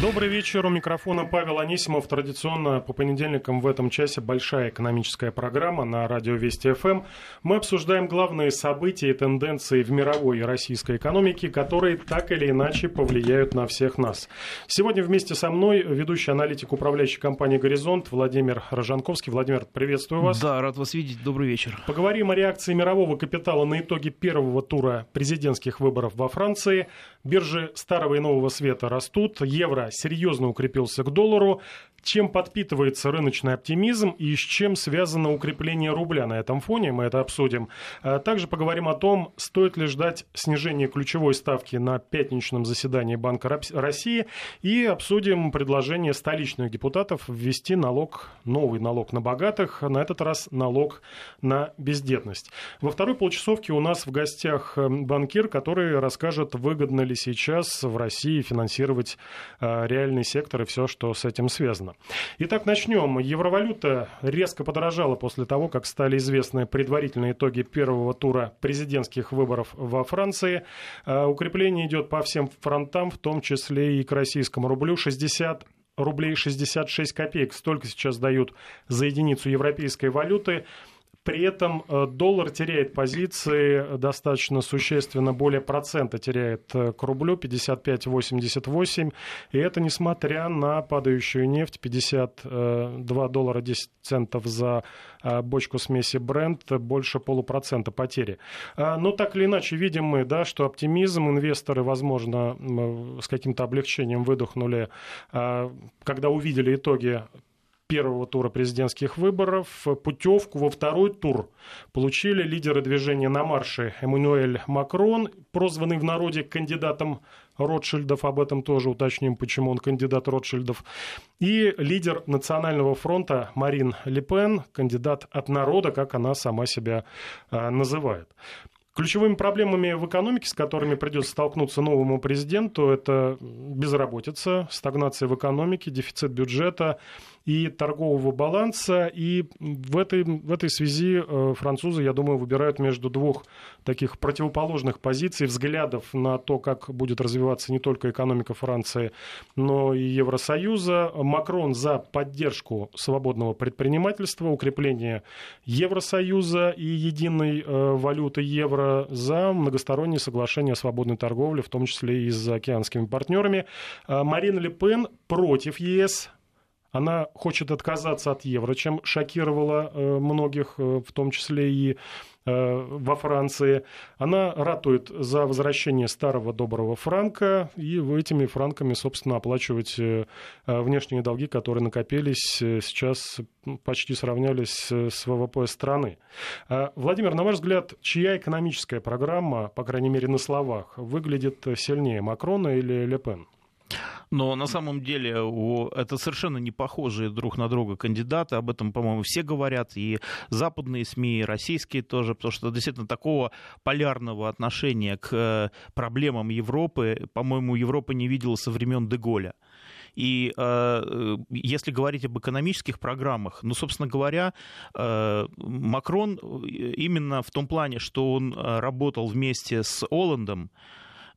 Добрый вечер. У микрофона Павел Анисимов. Традиционно по понедельникам в этом часе большая экономическая программа на радио Вести ФМ. Мы обсуждаем главные события и тенденции в мировой и российской экономике, которые так или иначе повлияют на всех нас. Сегодня вместе со мной ведущий аналитик управляющей компании «Горизонт» Владимир Рожанковский. Владимир, приветствую вас. Да, рад вас видеть. Добрый вечер. Поговорим о реакции мирового капитала на итоги первого тура президентских выборов во Франции. Биржи старого и нового света растут. Евро серьезно укрепился к доллару. Чем подпитывается рыночный оптимизм и с чем связано укрепление рубля на этом фоне, мы это обсудим. А также поговорим о том, стоит ли ждать снижения ключевой ставки на пятничном заседании Банка России и обсудим предложение столичных депутатов ввести налог, новый налог на богатых, на этот раз налог на бездетность. Во второй полчасовке у нас в гостях э, банкир, который расскажет, выгодно ли сейчас в России финансировать э, реальный сектор и все, что с этим связано. Итак, начнем. Евровалюта резко подорожала после того, как стали известны предварительные итоги первого тура президентских выборов во Франции. А, укрепление идет по всем фронтам, в том числе и к российскому рублю. 60 рублей 66 копеек. Столько сейчас дают за единицу европейской валюты. При этом э, доллар теряет позиции достаточно существенно, более процента теряет э, к рублю, 55,88. И это несмотря на падающую нефть, 52 доллара 10 центов за э, бочку смеси Brent, больше полупроцента потери. Но так или иначе видим мы, да, что оптимизм, инвесторы, возможно, с каким-то облегчением выдохнули, когда увидели итоги первого тура президентских выборов. Путевку во второй тур получили лидеры движения на марше Эммануэль Макрон, прозванный в народе кандидатом Ротшильдов, об этом тоже уточним, почему он кандидат Ротшильдов, и лидер Национального фронта Марин Ле Пен, кандидат от народа, как она сама себя а, называет. Ключевыми проблемами в экономике, с которыми придется столкнуться новому президенту, это безработица, стагнация в экономике, дефицит бюджета, и торгового баланса. И в этой, в этой связи э, французы, я думаю, выбирают между двух таких противоположных позиций, взглядов на то, как будет развиваться не только экономика Франции, но и Евросоюза. Макрон за поддержку свободного предпринимательства, укрепление Евросоюза и единой э, валюты евро, за многостороннее соглашение о свободной торговле, в том числе и с океанскими партнерами. А Марин Ле Пен против ЕС, она хочет отказаться от евро, чем шокировала э, многих, э, в том числе и э, во Франции. Она ратует за возвращение старого доброго франка и этими франками, собственно, оплачивать внешние долги, которые накопились, сейчас почти сравнялись с ВВП страны. Владимир, на ваш взгляд, чья экономическая программа, по крайней мере на словах, выглядит сильнее, Макрона или Ле Пен? Но на самом деле это совершенно не похожие друг на друга кандидаты. Об этом, по-моему, все говорят. И западные СМИ, и российские тоже. Потому что действительно такого полярного отношения к э, проблемам Европы, по-моему, Европа не видела со времен Деголя. И э, если говорить об экономических программах, ну, собственно говоря, э, Макрон э, именно в том плане, что он э, работал вместе с Оландом, Э,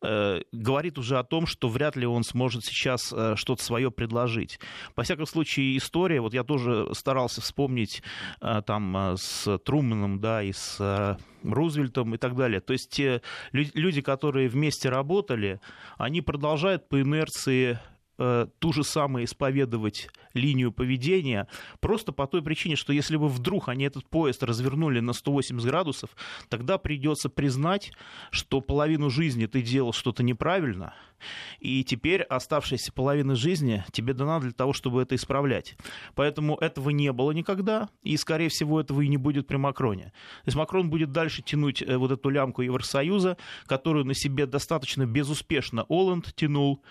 говорит уже о том, что вряд ли он сможет сейчас э, что-то свое предложить. По всяком случае, история, вот я тоже старался вспомнить э, там с Труманом, да, и с Рузвельтом и так далее. То есть те люди, которые вместе работали, они продолжают по инерции Э, ту же самую исповедовать линию поведения, просто по той причине, что если бы вдруг они этот поезд развернули на 180 градусов, тогда придется признать, что половину жизни ты делал что-то неправильно, и теперь оставшаяся половина жизни тебе дана для того, чтобы это исправлять. Поэтому этого не было никогда, и, скорее всего, этого и не будет при Макроне. То есть Макрон будет дальше тянуть э, вот эту лямку Евросоюза, которую на себе достаточно безуспешно Оланд тянул,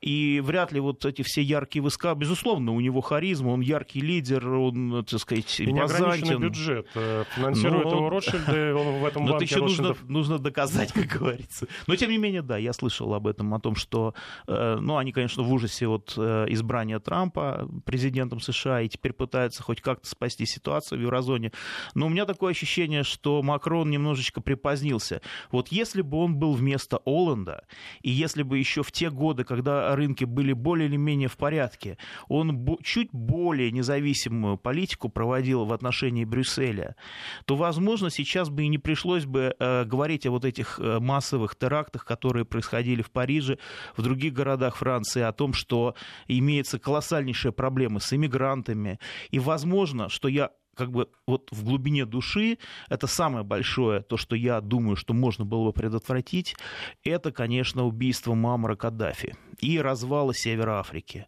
и вряд ли вот эти все яркие войска, безусловно, у него харизма, он яркий лидер, он, так сказать, и неограниченный бюджет. Э, финансирует его Ротшильды, он в этом Но это еще нужно, нужно доказать, как говорится. Но, тем не менее, да, я слышал об этом, о том, том, что, ну, они, конечно, в ужасе от избрания Трампа президентом США и теперь пытаются хоть как-то спасти ситуацию в еврозоне. Но у меня такое ощущение, что Макрон немножечко припозднился. Вот если бы он был вместо Оланда, и если бы еще в те годы, когда рынки были более или менее в порядке, он чуть более независимую политику проводил в отношении Брюсселя, то, возможно, сейчас бы и не пришлось бы э, говорить о вот этих э, массовых терактах, которые происходили в Париже, в других городах Франции, о том, что имеется колоссальнейшая проблема с иммигрантами. И возможно, что я как бы вот в глубине души это самое большое, то, что я думаю, что можно было бы предотвратить, это, конечно, убийство Мамара Каддафи и развала Севера Африки.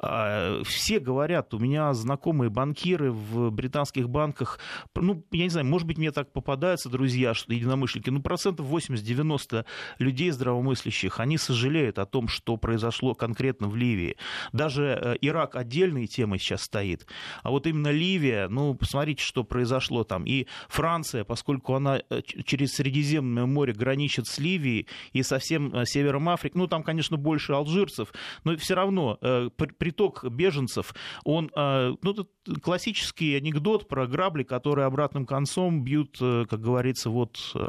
А, все говорят, у меня знакомые банкиры в британских банках, ну, я не знаю, может быть, мне так попадаются друзья, что единомышленники, ну, процентов 80-90 людей здравомыслящих, они сожалеют о том, что произошло конкретно в Ливии. Даже э, Ирак отдельной темой сейчас стоит. А вот именно Ливия, ну, посмотрите, что произошло там. И Франция, поскольку она э, через Средиземное море граничит с Ливией и со всем э, севером Африки, ну, там, конечно, больше алжирцев, но все равно приток беженцев, он, а, ну, это классический анекдот про грабли, которые обратным концом бьют, э, как говорится, вот э,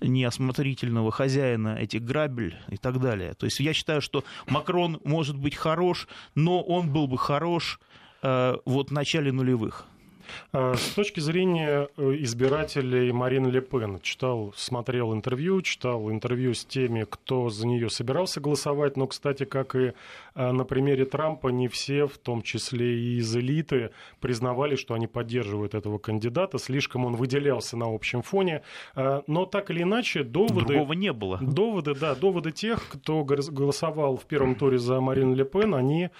неосмотрительного хозяина этих грабель и так далее. То есть я считаю, что Макрон может быть хорош, но он был бы хорош э, вот в начале нулевых. А, с точки зрения э, избирателей Марины Ле Пен, читал, смотрел интервью, читал интервью с теми, кто за нее собирался голосовать, но, кстати, как и а, на примере Трампа, не все, в том числе и из элиты, признавали, что они поддерживают этого кандидата, слишком он выделялся на общем фоне, а, но так или иначе доводы... Другого не было. Доводы, да, доводы тех, кто голосовал в первом туре за Марину Ле Пен, они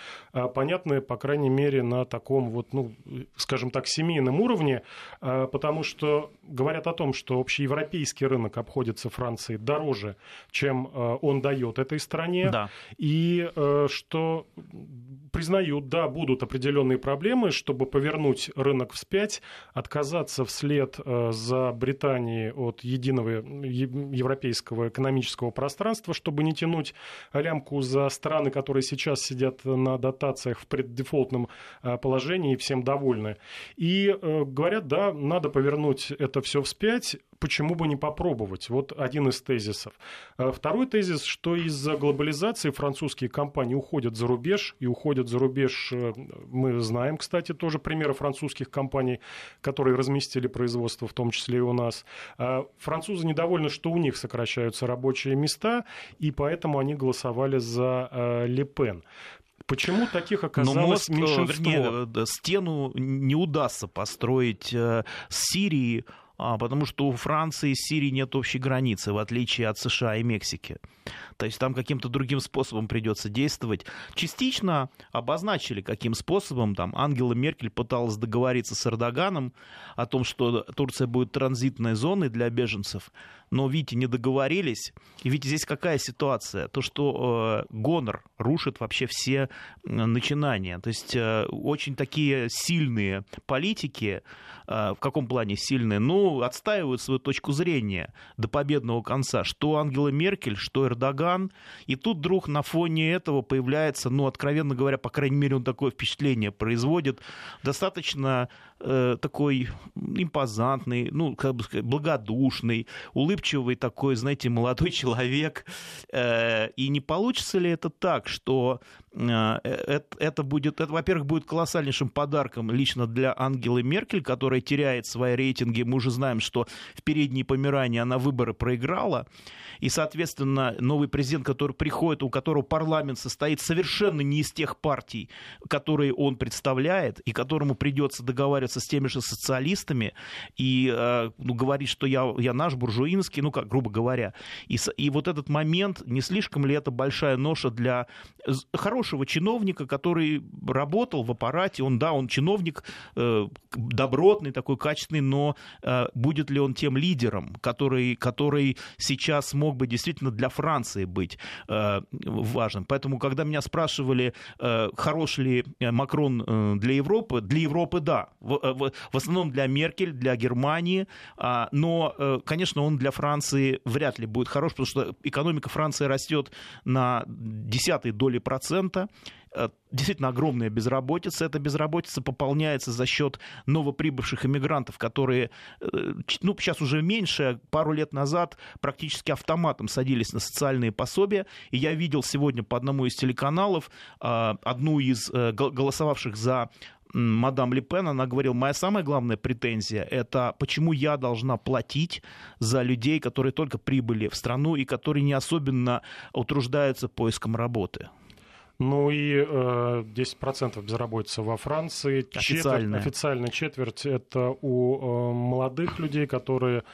понятны, по крайней мере, на таком вот, ну, скажем так, семейном уровне, а, потому что говорят о том, что общеевропейский рынок обходится Франции дороже, чем а, он дает этой стране, да. и а, что признают, да, будут определенные проблемы, чтобы повернуть рынок вспять, отказаться вслед за Британией от единого европейского экономического пространства, чтобы не тянуть лямку за страны, которые сейчас сидят на дотациях в преддефолтном положении и всем довольны. И э, говорят, да, надо повернуть это все вспять, почему бы не попробовать? Вот один из тезисов. Э, второй тезис, что из-за глобализации французские компании уходят за рубеж, и уходят за рубеж, э, мы знаем, кстати, тоже примеры французских компаний, которые разместили производство, в том числе и у нас. Э, французы недовольны, что у них сокращаются рабочие места, и поэтому они голосовали за Ле Пен. Почему таких оказалось Но мост, меньшинство? Вернее, стену не удастся построить с Сирией, а, потому что у Франции с Сирией нет общей границы, в отличие от США и Мексики. То есть там каким-то другим способом придется действовать. Частично обозначили, каким способом. Там Ангела Меркель пыталась договориться с Эрдоганом о том, что Турция будет транзитной зоной для беженцев. Но, видите, не договорились. И ведь здесь какая ситуация? То, что э, гонор рушит вообще все начинания. То есть э, очень такие сильные политики, э, в каком плане сильные? Ну, отстаивают свою точку зрения до победного конца. Что Ангела Меркель, что Эрдоган. И тут вдруг на фоне этого появляется, ну, откровенно говоря, по крайней мере, он такое впечатление производит, достаточно э, такой импозантный, ну, как бы сказать, благодушный, улыбчивый такой, знаете, молодой человек. Э, и не получится ли это так, что это, это будет, это, во-первых, будет колоссальнейшим подарком лично для Ангелы Меркель, которая теряет свои рейтинги. Мы уже знаем, что в передней Померании она выборы проиграла. И, соответственно, новый президент, который приходит, у которого парламент состоит совершенно не из тех партий, которые он представляет, и которому придется договариваться с теми же социалистами, и э, ну, говорить, что я, я наш буржуинский, ну как, грубо говоря. И, и вот этот момент, не слишком ли это большая ноша для хорошей хорошего чиновника, который работал в аппарате, он, да, он чиновник э, добротный, такой качественный, но э, будет ли он тем лидером, который, который сейчас мог бы действительно для Франции быть э, важным. Поэтому, когда меня спрашивали, э, хорош ли Макрон э, для Европы, для Европы да. В, э, в, в основном для Меркель, для Германии, э, но, э, конечно, он для Франции вряд ли будет хорош, потому что экономика Франции растет на десятой доли процента. Э, действительно огромная безработица. Эта безработица пополняется за счет новоприбывших иммигрантов, которые, э, ну, сейчас уже меньше, пару лет назад практически автоматом садились на социальные пособия. И я видел сегодня по одному из телеканалов э, одну из голосовавших за мадам Ле Пен, она говорила, моя самая главная претензия – это почему я должна платить за людей, которые только прибыли в страну и которые не особенно утруждаются поиском работы. Ну и э, 10% безработица во Франции. Официальная. Четверть, официальная четверть это у э, молодых людей, которые,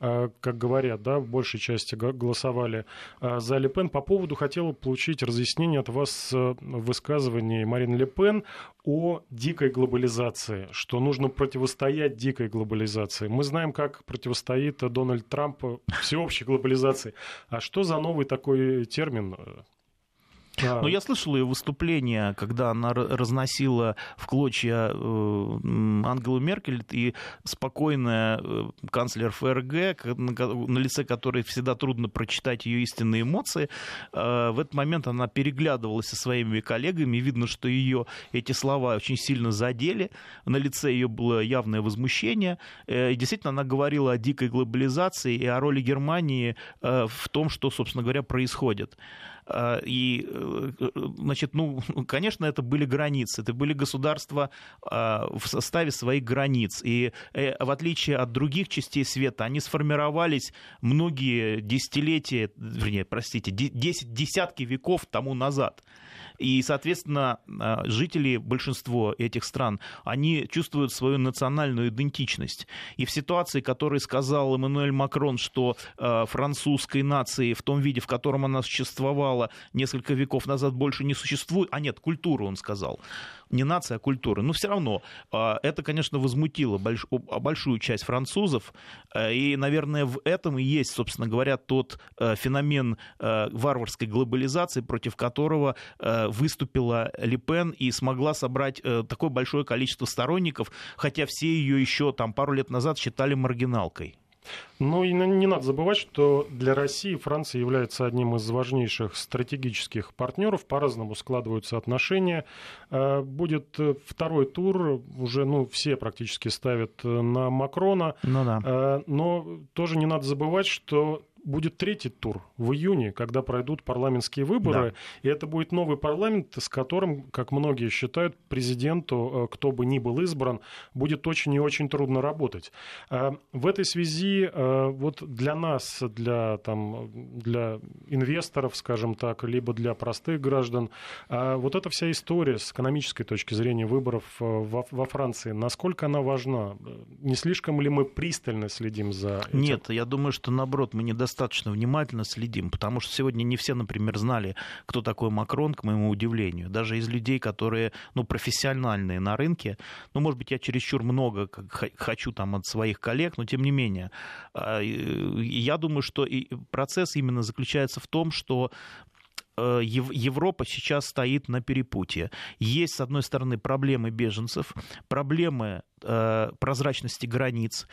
э, как говорят, да, в большей части голосовали э, за Ле Пен. По поводу хотел получить разъяснение от вас э, высказываний Марины Ле Пен о дикой глобализации, что нужно противостоять дикой глобализации. Мы знаем, как противостоит Дональд Трамп всеобщей глобализации. А что за новый такой термин? Но я слышал ее выступление, когда она разносила в клочья э, Ангелу Меркель и спокойная э, канцлер ФРГ, на лице которой всегда трудно прочитать ее истинные эмоции. Э, в этот момент она переглядывалась со своими коллегами, видно, что ее эти слова очень сильно задели. На лице ее было явное возмущение. И действительно, она говорила о дикой глобализации и о роли Германии в том, что, собственно говоря, происходит. А, и, э, значит, ну, конечно, это были границы, это были государства а, в составе своих границ. И э, в отличие от других частей света, они сформировались многие десятилетия, вернее, простите, десять, десятки веков тому назад. И, соответственно, а, жители, большинство этих стран, они чувствуют свою национальную идентичность. И в ситуации, которой сказал Эммануэль Макрон, что французской нации в том виде, в котором она существовала несколько веков назад, больше не существует, а нет, культуру он сказал, не нация, а культура. Но все равно а, это, конечно, возмутило больш, большую часть французов. Э, и, наверное, в этом и есть, собственно говоря, тот э, феномен э, варварской глобализации, против которого выступила Ли Пен и смогла собрать такое большое количество сторонников, хотя все ее еще там пару лет назад считали маргиналкой. Ну и не надо забывать, что для России Франция является одним из важнейших стратегических партнеров. По-разному складываются отношения. Э, будет э, второй тур, уже ну, все практически ставят э, на Макрона. Ну да. Но тоже не надо забывать, что будет третий тур в июне, когда пройдут парламентские выборы, да. и это будет новый парламент, с которым, как многие считают, президенту, э, кто бы ни был избран, будет очень и очень трудно работать. А в этой связи э, вот для нас, для, там, для инвесторов, скажем так, либо для простых граждан, а вот эта вся история с экономической точки зрения выборов э, во, во Франции, насколько она важна? Не слишком ли мы пристально следим за этим? Нет, я думаю, что наоборот, мы недостаточно достаточно внимательно следим, потому что сегодня не все, например, знали, кто такой Макрон, к моему удивлению. Даже из людей, которые, ну, профессиональные на рынке, ну, может быть, я чересчур много хочу там от своих коллег, но тем не менее, а, я думаю, что процесс именно заключается в том, что э, Европа сейчас стоит на перепутье. Есть, с одной стороны, проблемы беженцев, проблемы э, прозрачности границ,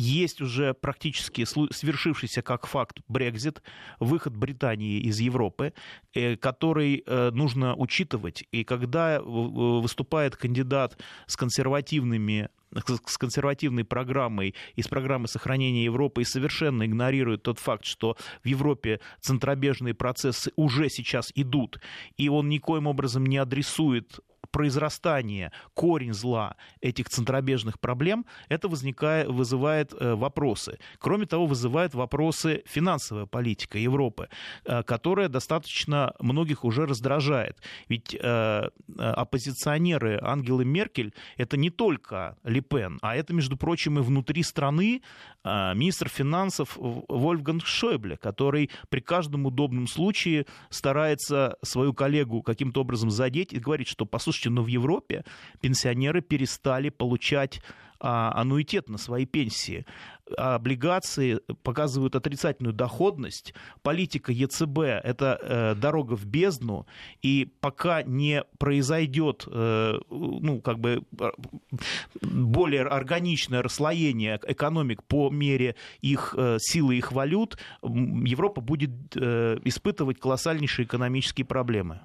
есть уже практически свершившийся как факт Брекзит, выход Британии из Европы, э, который э, нужно учитывать. И когда выступает кандидат с консервативными с консервативной программой и с программой сохранения Европы и совершенно игнорирует тот факт, что в Европе центробежные процессы уже сейчас идут, и он никоим образом не адресует произрастание, корень зла этих центробежных проблем, это возникает, вызывает э, вопросы. Кроме того, вызывает вопросы финансовая политика Европы, э, которая достаточно многих уже раздражает. Ведь оппозиционеры Ангелы Меркель это не только Ле Пен, а это, между прочим, и внутри страны министр финансов Вольфганг Шойбле, который при каждом удобном случае старается свою коллегу каким-то образом задеть и говорит, что, послушайте, но в Европе пенсионеры перестали получать а, аннуитет на свои пенсии. Облигации показывают отрицательную доходность. Политика ЕЦБ – это э, дорога в бездну. И пока не произойдет э, ну, как бы более органичное расслоение экономик по мере их э, силы их валют, Европа будет испытывать колоссальнейшие экономические проблемы.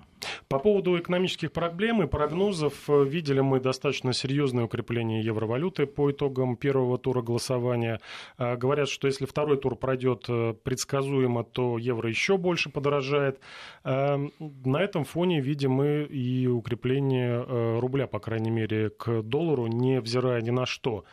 По поводу экономических проблем и прогнозов видели мы достаточно серьезное укрепление евровалюты по итогам первого тура голосования. Э, говорят, что если второй тур пройдет э, предсказуемо, то евро еще больше подорожает. На этом фоне видим мы и укрепление рубля, по крайней мере, к доллару, невзирая ни на что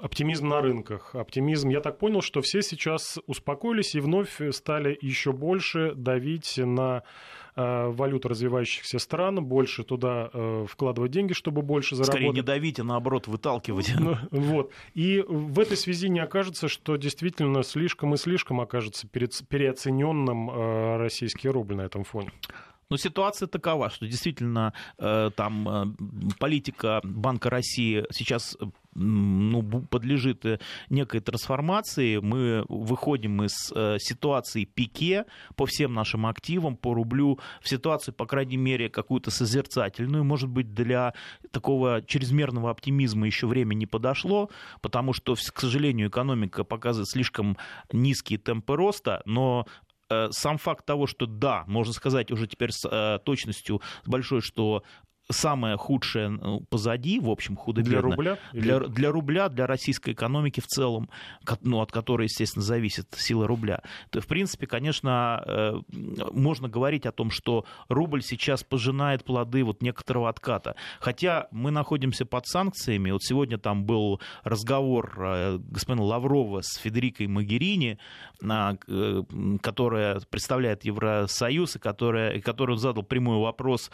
оптимизм на рынках, оптимизм. Я так понял, что все сейчас успокоились и вновь стали еще больше давить на Э, валют развивающихся стран, больше туда э, вкладывать деньги, чтобы больше заработать. Скорее не давить, а наоборот выталкивать. Ну, вот. И в этой связи не окажется, что действительно слишком и слишком окажется переоцененным э, российский рубль на этом фоне. Но ситуация такова, что действительно э, там э, политика Банка России сейчас ну, подлежит э, некой трансформации. Мы выходим из э, ситуации пике по всем нашим активам, по рублю, в ситуацию, по крайней мере, какую-то созерцательную. Может быть, для такого чрезмерного оптимизма еще время не подошло, потому что, к сожалению, экономика показывает слишком низкие темпы роста, но э, сам факт того, что да, можно сказать уже теперь с точностью большой, что самое худшее ну, позади, в общем, худо-бедно. Для рубля? Для, для рубля, для российской экономики в целом, ну, от которой, естественно, зависит сила рубля. То, в принципе, конечно, э, можно говорить о том, что рубль сейчас пожинает плоды вот некоторого отката. Хотя мы находимся под санкциями. Вот сегодня там был разговор э, господина Лаврова с Федерикой Магерини, э, которая представляет Евросоюз, и которая, и который задал прямой вопрос,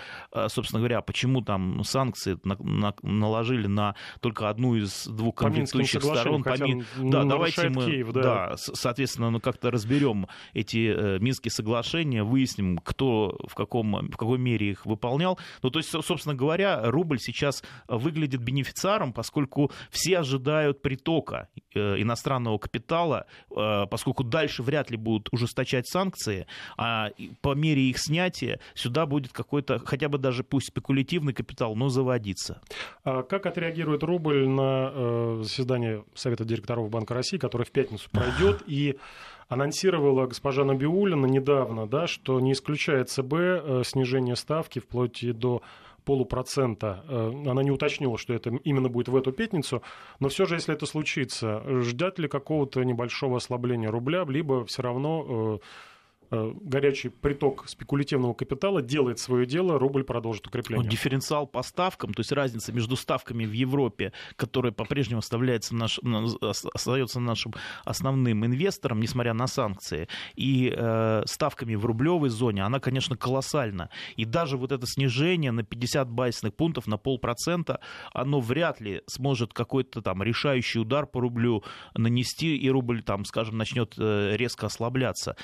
собственно говоря, почему почему там санкции на, на, наложили на только одну из двух конфликтующих сторон. По Мин... Да, давайте мы, Киев, да. да, соответственно, ну, как-то разберем эти э, Минские соглашения, выясним, кто в, каком, в какой мере их выполнял. Ну, то есть, собственно говоря, рубль сейчас выглядит бенефициаром, поскольку все ожидают притока э, иностранного капитала, э, поскольку дальше вряд ли будут ужесточать санкции, а по мере их снятия сюда будет какой-то, хотя бы даже пусть спекулятивный коллективный капитал, но заводиться. А как отреагирует рубль на э, заседание Совета директоров Банка России, которое в пятницу пройдет, и анонсировала госпожа Набиулина недавно, да, что не исключает ЦБ э, снижение ставки вплоть до полупроцента. Э, она не уточнила, что это именно будет в эту пятницу, но все же, если это случится, ждать ли какого-то небольшого ослабления рубля, либо все равно горячий приток спекулятивного капитала делает свое дело, рубль продолжит укрепление. Дифференциал по ставкам, то есть разница между ставками в Европе, которая по-прежнему оставляется наш, остается нашим основным инвестором, несмотря на санкции, и э, ставками в рублевой зоне, она, конечно, колоссальна. И даже вот это снижение на 50 базисных пунктов, на полпроцента, оно вряд ли сможет какой-то там решающий удар по рублю нанести, и рубль, там, скажем, начнет э, резко ослабляться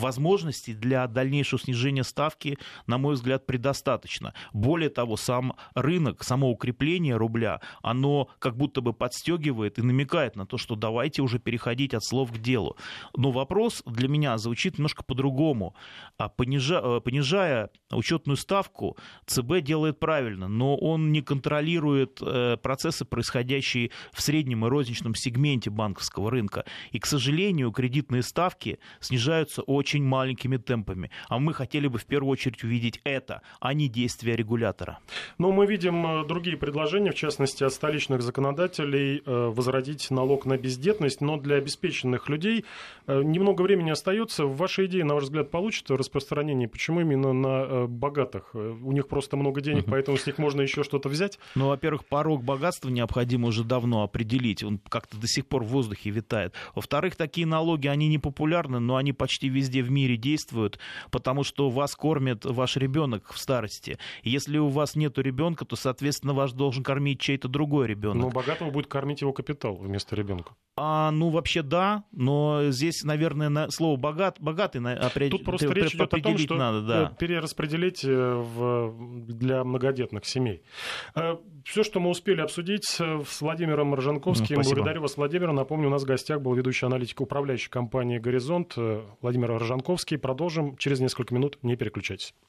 возможностей для дальнейшего снижения ставки, на мой взгляд, предостаточно. Более того, сам рынок, само укрепление рубля, оно как будто бы подстегивает и намекает на то, что давайте уже переходить от слов к делу. Но вопрос для меня звучит немножко по-другому. А понижа, э, понижая учетную ставку, ЦБ делает правильно, но он не контролирует э, процессы, происходящие в среднем и розничном сегменте банковского рынка. И, к сожалению, кредитные ставки снижаются очень очень маленькими темпами. А мы хотели бы в первую очередь увидеть это, а не действия регулятора. Но мы видим э, другие предложения, в частности, от столичных законодателей э, возродить налог на бездетность, но для обеспеченных людей э, немного времени остается. Ваша идея, на ваш взгляд, получит распространение? Почему именно на богатых? У них просто много денег, поэтому с них можно еще что-то взять? Ну, во-первых, порог богатства необходимо уже давно определить. Он как-то до сих пор в воздухе витает. Во-вторых, такие налоги, они не популярны, но они почти везде в мире действуют, потому что вас кормит ваш ребенок в старости. Если у вас нет ребенка, то, соответственно, вас должен кормить чей-то другой ребенок. Но богатого будет кормить его капитал вместо ребенка. А, ну, вообще да, но здесь, наверное, на слово богат, богатый определить Тут просто речь идет о том, что надо, да. перераспределить э, в, для многодетных семей. Э, Все, что мы успели обсудить с Владимиром Ржанковским. Ну, Благодарю вас, Владимир. Напомню, у нас в гостях был ведущий аналитик управляющей компании «Горизонт» Владимир Ржанковский. Продолжим через несколько минут. Не переключайтесь.